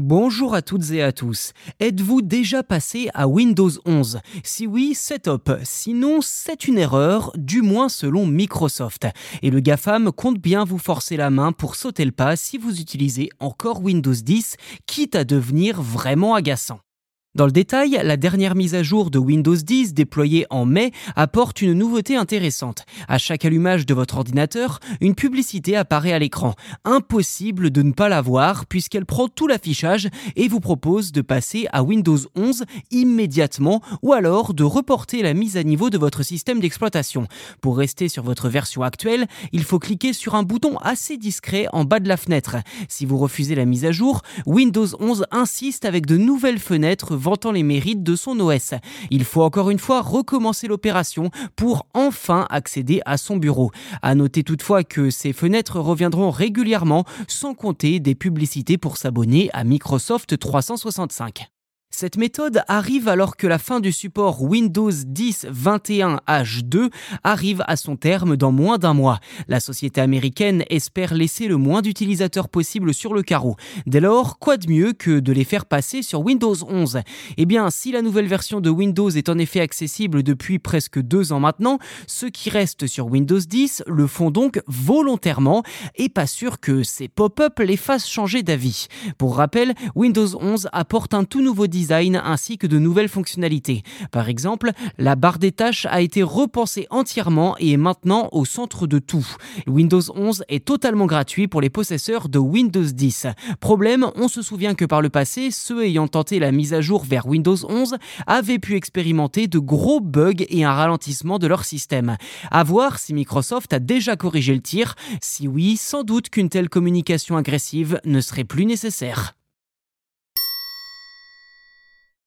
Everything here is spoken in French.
Bonjour à toutes et à tous. Êtes-vous déjà passé à Windows 11 Si oui, c'est top. Sinon, c'est une erreur, du moins selon Microsoft. Et le GAFAM compte bien vous forcer la main pour sauter le pas si vous utilisez encore Windows 10, quitte à devenir vraiment agaçant. Dans le détail, la dernière mise à jour de Windows 10 déployée en mai apporte une nouveauté intéressante. À chaque allumage de votre ordinateur, une publicité apparaît à l'écran. Impossible de ne pas la voir puisqu'elle prend tout l'affichage et vous propose de passer à Windows 11 immédiatement ou alors de reporter la mise à niveau de votre système d'exploitation. Pour rester sur votre version actuelle, il faut cliquer sur un bouton assez discret en bas de la fenêtre. Si vous refusez la mise à jour, Windows 11 insiste avec de nouvelles fenêtres vantant les mérites de son OS. Il faut encore une fois recommencer l'opération pour enfin accéder à son bureau. À noter toutefois que ces fenêtres reviendront régulièrement sans compter des publicités pour s'abonner à Microsoft 365. Cette méthode arrive alors que la fin du support Windows 10 21H2 arrive à son terme dans moins d'un mois. La société américaine espère laisser le moins d'utilisateurs possible sur le carreau. Dès lors, quoi de mieux que de les faire passer sur Windows 11 Eh bien, si la nouvelle version de Windows est en effet accessible depuis presque deux ans maintenant, ceux qui restent sur Windows 10 le font donc volontairement et pas sûr que ces pop-up les fassent changer d'avis. Pour rappel, Windows 11 apporte un tout nouveau ainsi que de nouvelles fonctionnalités. Par exemple, la barre des tâches a été repensée entièrement et est maintenant au centre de tout. Windows 11 est totalement gratuit pour les possesseurs de Windows 10. Problème, on se souvient que par le passé, ceux ayant tenté la mise à jour vers Windows 11 avaient pu expérimenter de gros bugs et un ralentissement de leur système. À voir si Microsoft a déjà corrigé le tir. Si oui, sans doute qu'une telle communication agressive ne serait plus nécessaire.